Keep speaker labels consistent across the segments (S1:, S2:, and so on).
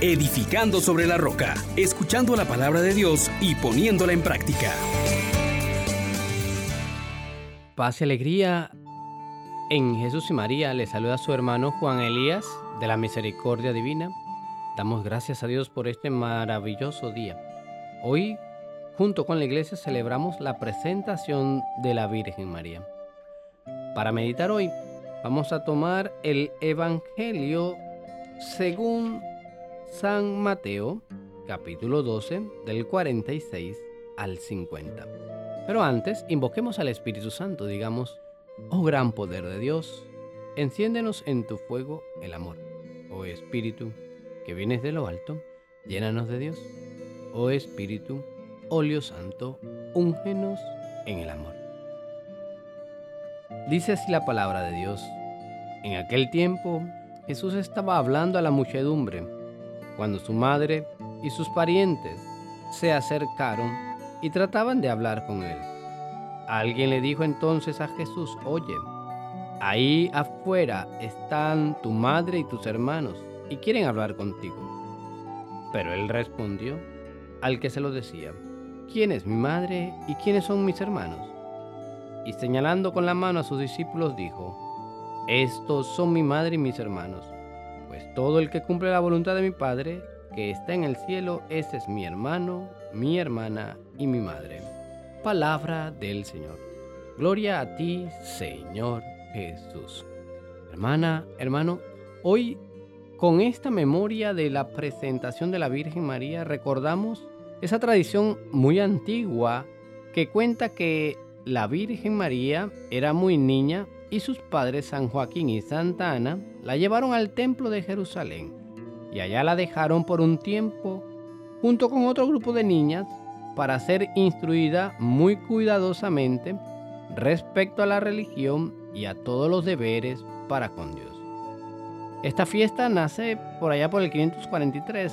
S1: edificando sobre la roca, escuchando la palabra de Dios y poniéndola en práctica.
S2: Paz y alegría en Jesús y María. Le saluda a su hermano Juan Elías de la Misericordia Divina. Damos gracias a Dios por este maravilloso día. Hoy, junto con la iglesia, celebramos la presentación de la Virgen María. Para meditar hoy, vamos a tomar el Evangelio según San Mateo, capítulo 12, del 46 al 50. Pero antes, invoquemos al Espíritu Santo, digamos, oh gran poder de Dios, enciéndenos en tu fuego el amor. Oh Espíritu, que vienes de lo alto, llénanos de Dios. Oh Espíritu, óleo santo, úngenos en el amor. Dice así la palabra de Dios. En aquel tiempo Jesús estaba hablando a la muchedumbre, cuando su madre y sus parientes se acercaron y trataban de hablar con él. Alguien le dijo entonces a Jesús, oye, ahí afuera están tu madre y tus hermanos y quieren hablar contigo. Pero él respondió al que se lo decía, ¿quién es mi madre y quiénes son mis hermanos? Y señalando con la mano a sus discípulos dijo, estos son mi madre y mis hermanos, pues todo el que cumple la voluntad de mi Padre, que está en el cielo, ese es mi hermano, mi hermana y mi madre. Palabra del Señor. Gloria a ti, Señor Jesús. Hermana, hermano, hoy con esta memoria de la presentación de la Virgen María recordamos esa tradición muy antigua que cuenta que la Virgen María era muy niña y sus padres San Joaquín y Santa Ana la llevaron al templo de Jerusalén y allá la dejaron por un tiempo junto con otro grupo de niñas para ser instruida muy cuidadosamente respecto a la religión y a todos los deberes para con Dios. Esta fiesta nace por allá por el 543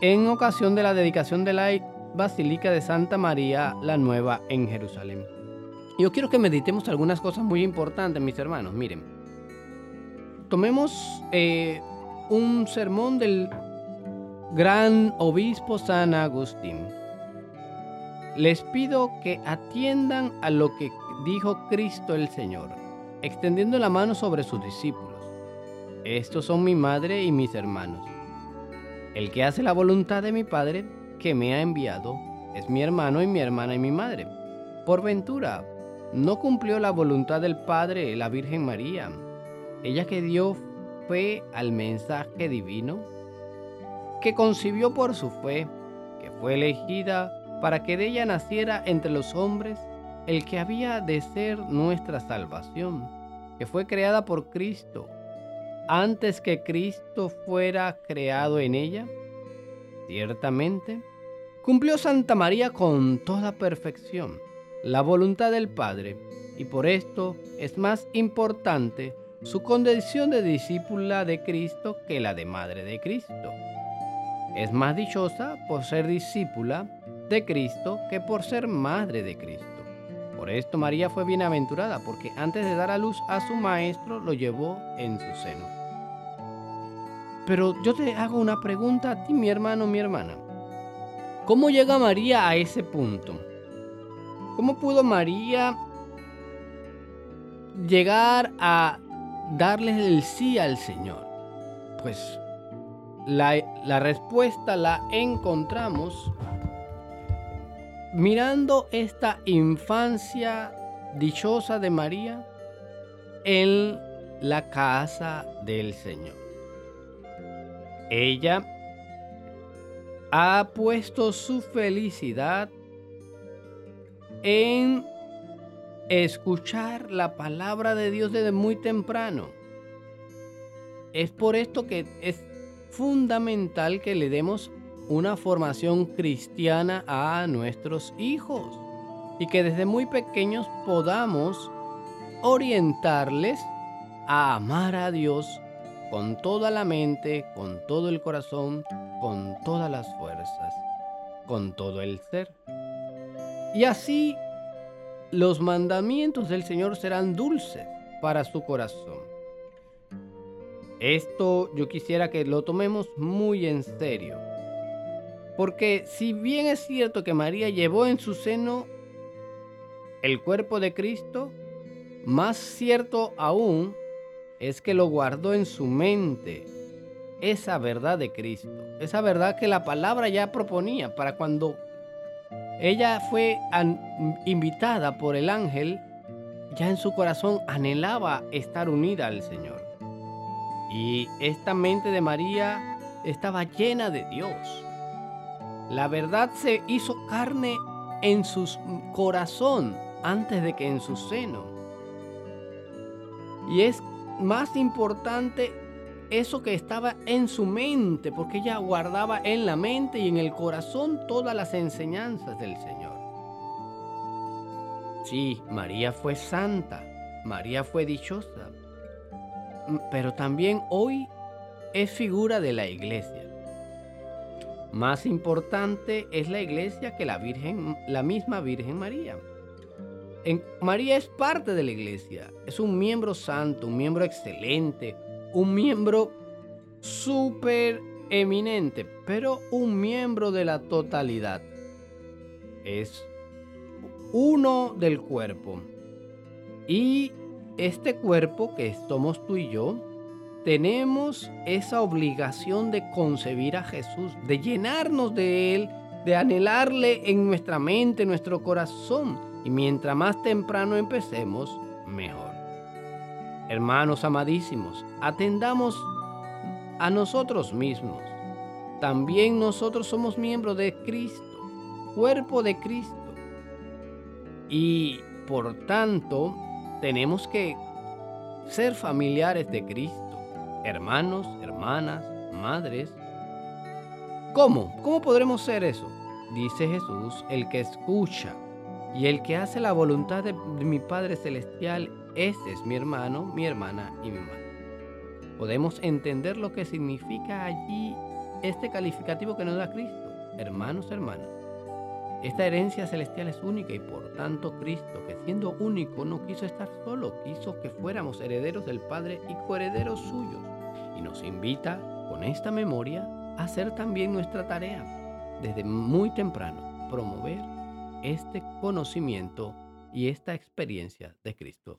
S2: en ocasión de la dedicación de la Basílica de Santa María la Nueva en Jerusalén. Yo quiero que meditemos algunas cosas muy importantes, mis hermanos. Miren, tomemos eh, un sermón del gran obispo San Agustín. Les pido que atiendan a lo que dijo Cristo el Señor, extendiendo la mano sobre sus discípulos. Estos son mi madre y mis hermanos. El que hace la voluntad de mi Padre, que me ha enviado, es mi hermano y mi hermana y mi madre. Por ventura, no cumplió la voluntad del Padre, la Virgen María, ella que dio fe al mensaje divino, que concibió por su fe, que fue elegida para que de ella naciera entre los hombres el que había de ser nuestra salvación, que fue creada por Cristo, antes que Cristo fuera creado en ella. Ciertamente, cumplió Santa María con toda perfección la voluntad del Padre y por esto es más importante su condición de discípula de Cristo que la de madre de Cristo. Es más dichosa por ser discípula de Cristo que por ser madre de Cristo. Por esto María fue bienaventurada porque antes de dar a luz a su maestro lo llevó en su seno. Pero yo te hago una pregunta a ti, mi hermano, mi hermana. ¿Cómo llega María a ese punto? ¿Cómo pudo María llegar a darle el sí al Señor? Pues la, la respuesta la encontramos mirando esta infancia dichosa de María en la casa del Señor. Ella ha puesto su felicidad en escuchar la palabra de Dios desde muy temprano. Es por esto que es fundamental que le demos una formación cristiana a nuestros hijos y que desde muy pequeños podamos orientarles a amar a Dios con toda la mente, con todo el corazón, con todas las fuerzas, con todo el ser. Y así los mandamientos del Señor serán dulces para su corazón. Esto yo quisiera que lo tomemos muy en serio. Porque si bien es cierto que María llevó en su seno el cuerpo de Cristo, más cierto aún es que lo guardó en su mente esa verdad de Cristo, esa verdad que la palabra ya proponía para cuando ella fue invitada por el ángel, ya en su corazón anhelaba estar unida al Señor. Y esta mente de María estaba llena de Dios. La verdad se hizo carne en su corazón antes de que en su seno. Y es más importante eso que estaba en su mente, porque ella guardaba en la mente y en el corazón todas las enseñanzas del Señor. Sí, María fue santa, María fue dichosa, pero también hoy es figura de la iglesia. Más importante es la iglesia que la Virgen, la misma Virgen María. María es parte de la iglesia, es un miembro santo, un miembro excelente, un miembro súper eminente, pero un miembro de la totalidad. Es uno del cuerpo. Y este cuerpo que somos tú y yo, tenemos esa obligación de concebir a Jesús, de llenarnos de Él, de anhelarle en nuestra mente, en nuestro corazón. Y mientras más temprano empecemos, mejor. Hermanos amadísimos, atendamos a nosotros mismos. También nosotros somos miembros de Cristo, cuerpo de Cristo. Y por tanto, tenemos que ser familiares de Cristo, hermanos, hermanas, madres. ¿Cómo? ¿Cómo podremos ser eso? Dice Jesús, el que escucha y el que hace la voluntad de, mi Padre Celestial, ese es mi hermano, mi hermana y mi madre. Podemos entender lo que significa allí este calificativo que nos da Cristo, hermanos, hermanas. Esta herencia celestial es única y por tanto Cristo, que siendo único no quiso estar solo, quiso que fuéramos herederos del Padre y coherederos suyos. Y nos invita con esta memoria a hacer también nuestra tarea, desde muy temprano, promover este conocimiento y esta experiencia de Cristo.